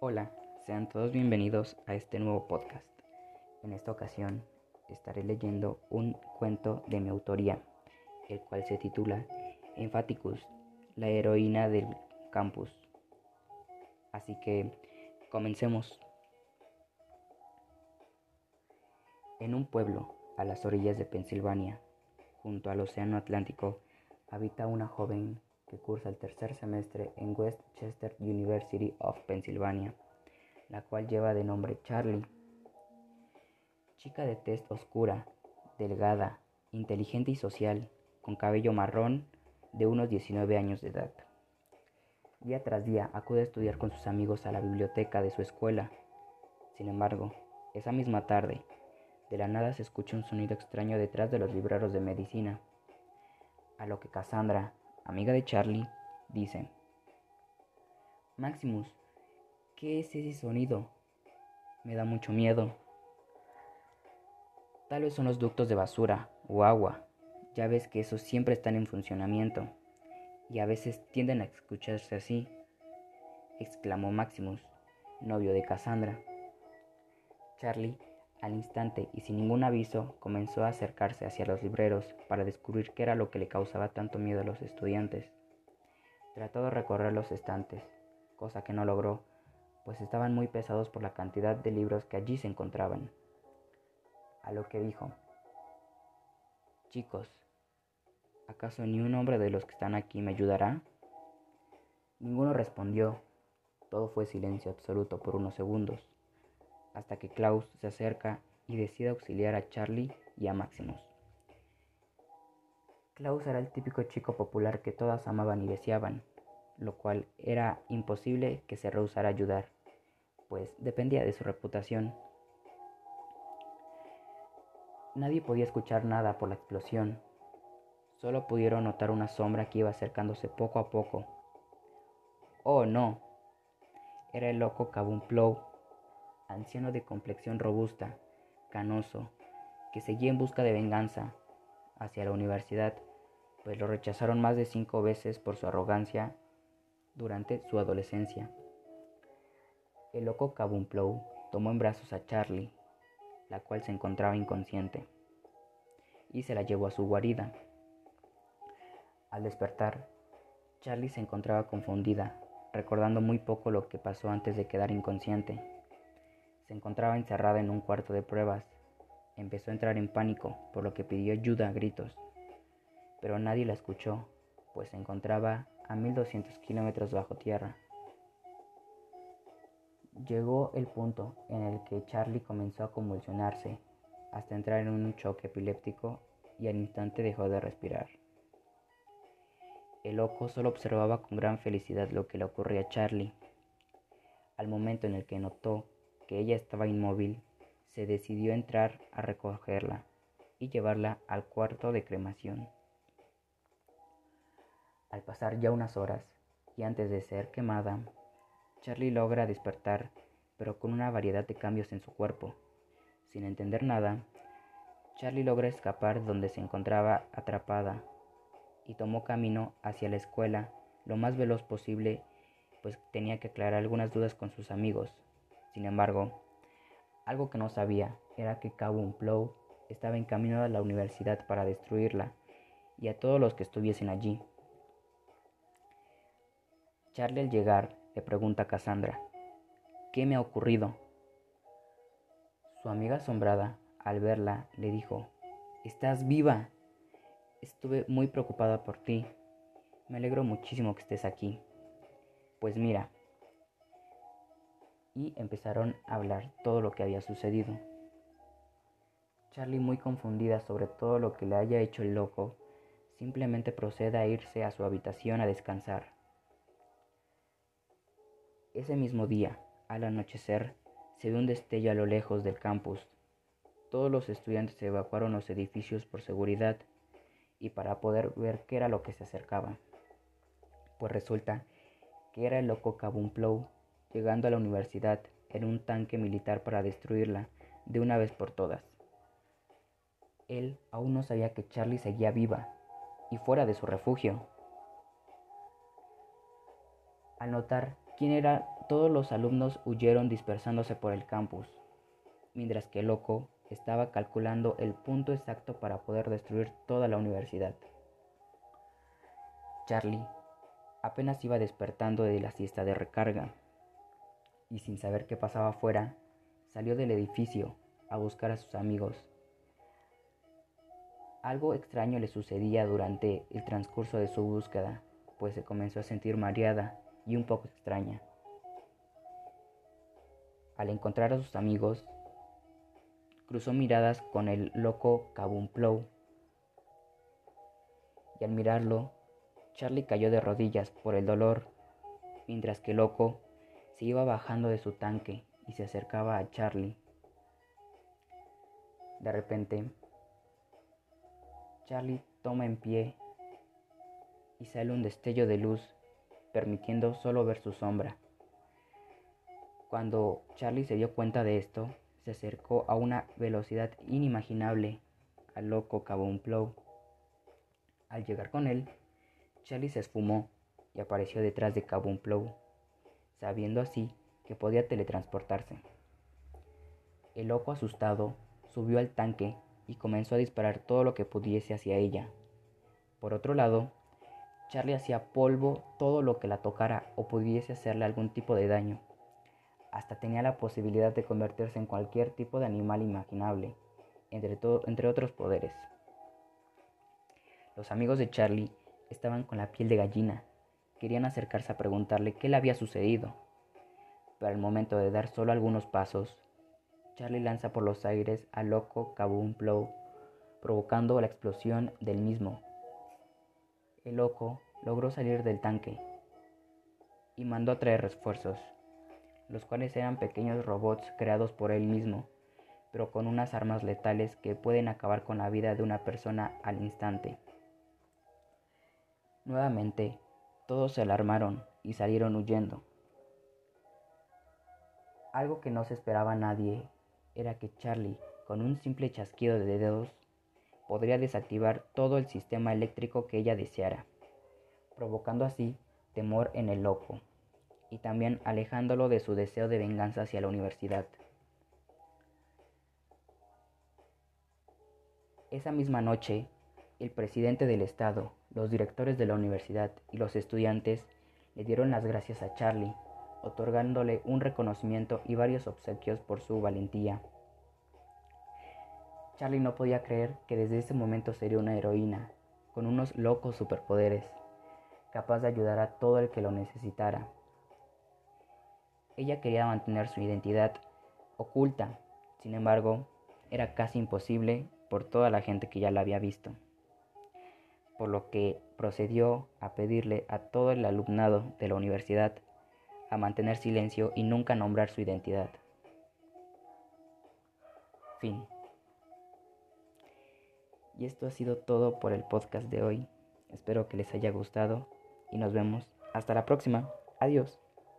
Hola, sean todos bienvenidos a este nuevo podcast. En esta ocasión estaré leyendo un cuento de mi autoría, el cual se titula Emphaticus, la heroína del campus. Así que comencemos. En un pueblo a las orillas de Pensilvania, junto al Océano Atlántico, habita una joven que cursa el tercer semestre en West Chester University of Pennsylvania, la cual lleva de nombre Charlie. Chica de tez oscura, delgada, inteligente y social, con cabello marrón, de unos 19 años de edad. Día tras día acude a estudiar con sus amigos a la biblioteca de su escuela. Sin embargo, esa misma tarde, de la nada se escucha un sonido extraño detrás de los libreros de medicina, a lo que Cassandra, amiga de Charlie, dice, Maximus, ¿qué es ese sonido? Me da mucho miedo. Tal vez son los ductos de basura o agua. Ya ves que esos siempre están en funcionamiento y a veces tienden a escucharse así, exclamó Maximus, novio de Cassandra. Charlie al instante y sin ningún aviso comenzó a acercarse hacia los libreros para descubrir qué era lo que le causaba tanto miedo a los estudiantes. Trató de recorrer los estantes, cosa que no logró, pues estaban muy pesados por la cantidad de libros que allí se encontraban. A lo que dijo, Chicos, ¿acaso ni un hombre de los que están aquí me ayudará? Ninguno respondió. Todo fue silencio absoluto por unos segundos hasta que Klaus se acerca y decide auxiliar a Charlie y a Maximus. Klaus era el típico chico popular que todas amaban y deseaban, lo cual era imposible que se rehusara a ayudar, pues dependía de su reputación. Nadie podía escuchar nada por la explosión, solo pudieron notar una sombra que iba acercándose poco a poco. ¡Oh no! Era el loco Kabumplou anciano de complexión robusta, canoso, que seguía en busca de venganza hacia la universidad, pues lo rechazaron más de cinco veces por su arrogancia durante su adolescencia. El loco Kabumplou tomó en brazos a Charlie, la cual se encontraba inconsciente, y se la llevó a su guarida. Al despertar, Charlie se encontraba confundida, recordando muy poco lo que pasó antes de quedar inconsciente. Se encontraba encerrada en un cuarto de pruebas. Empezó a entrar en pánico, por lo que pidió ayuda a gritos. Pero nadie la escuchó, pues se encontraba a 1200 kilómetros bajo tierra. Llegó el punto en el que Charlie comenzó a convulsionarse, hasta entrar en un choque epiléptico y al instante dejó de respirar. El loco solo observaba con gran felicidad lo que le ocurría a Charlie. Al momento en el que notó que ella estaba inmóvil, se decidió entrar a recogerla y llevarla al cuarto de cremación. Al pasar ya unas horas y antes de ser quemada, Charlie logra despertar, pero con una variedad de cambios en su cuerpo. Sin entender nada, Charlie logra escapar donde se encontraba atrapada y tomó camino hacia la escuela lo más veloz posible, pues tenía que aclarar algunas dudas con sus amigos sin embargo, algo que no sabía era que Cabo Plow estaba encaminado a la universidad para destruirla y a todos los que estuviesen allí. Charlie al llegar le pregunta a Cassandra, ¿qué me ha ocurrido? Su amiga asombrada, al verla, le dijo, Estás viva. Estuve muy preocupada por ti. Me alegro muchísimo que estés aquí. Pues mira, y empezaron a hablar todo lo que había sucedido. Charlie, muy confundida sobre todo lo que le haya hecho el loco, simplemente procede a irse a su habitación a descansar. Ese mismo día, al anochecer, se ve un destello a lo lejos del campus. Todos los estudiantes evacuaron los edificios por seguridad y para poder ver qué era lo que se acercaba. Pues resulta que era el loco Kabumplou llegando a la universidad en un tanque militar para destruirla de una vez por todas. Él aún no sabía que Charlie seguía viva y fuera de su refugio. Al notar quién era todos los alumnos huyeron dispersándose por el campus, mientras que loco estaba calculando el punto exacto para poder destruir toda la universidad. Charlie apenas iba despertando de la siesta de recarga y sin saber qué pasaba afuera, salió del edificio a buscar a sus amigos. Algo extraño le sucedía durante el transcurso de su búsqueda, pues se comenzó a sentir mareada y un poco extraña. Al encontrar a sus amigos, cruzó miradas con el loco Kabumplou y al mirarlo, Charlie cayó de rodillas por el dolor, mientras que Loco se iba bajando de su tanque y se acercaba a Charlie. De repente, Charlie toma en pie y sale un destello de luz, permitiendo solo ver su sombra. Cuando Charlie se dio cuenta de esto, se acercó a una velocidad inimaginable al loco Cabumplou. Al llegar con él, Charlie se esfumó y apareció detrás de Cabumplou, sabiendo así que podía teletransportarse. El loco asustado subió al tanque y comenzó a disparar todo lo que pudiese hacia ella. Por otro lado, Charlie hacía polvo todo lo que la tocara o pudiese hacerle algún tipo de daño. Hasta tenía la posibilidad de convertirse en cualquier tipo de animal imaginable, entre, otros poderes. Los amigos de Charlie estaban con la piel de gallina. Querían acercarse a preguntarle qué le había sucedido. Pero al momento de dar solo algunos pasos, Charlie lanza por los aires al loco Kaboom Blow, provocando la explosión del mismo. El loco logró salir del tanque y mandó a traer refuerzos, los cuales eran pequeños robots creados por él mismo, pero con unas armas letales que pueden acabar con la vida de una persona al instante. Nuevamente, todos se alarmaron y salieron huyendo. Algo que no se esperaba nadie era que Charlie, con un simple chasquido de dedos, podría desactivar todo el sistema eléctrico que ella deseara, provocando así temor en el loco y también alejándolo de su deseo de venganza hacia la universidad. Esa misma noche, el presidente del estado, los directores de la universidad y los estudiantes le dieron las gracias a Charlie otorgándole un reconocimiento y varios obsequios por su valentía. Charlie no podía creer que desde ese momento sería una heroína, con unos locos superpoderes, capaz de ayudar a todo el que lo necesitara. Ella quería mantener su identidad oculta, sin embargo, era casi imposible por toda la gente que ya la había visto, por lo que procedió a pedirle a todo el alumnado de la universidad a mantener silencio y nunca nombrar su identidad. Fin. Y esto ha sido todo por el podcast de hoy. Espero que les haya gustado y nos vemos hasta la próxima. Adiós.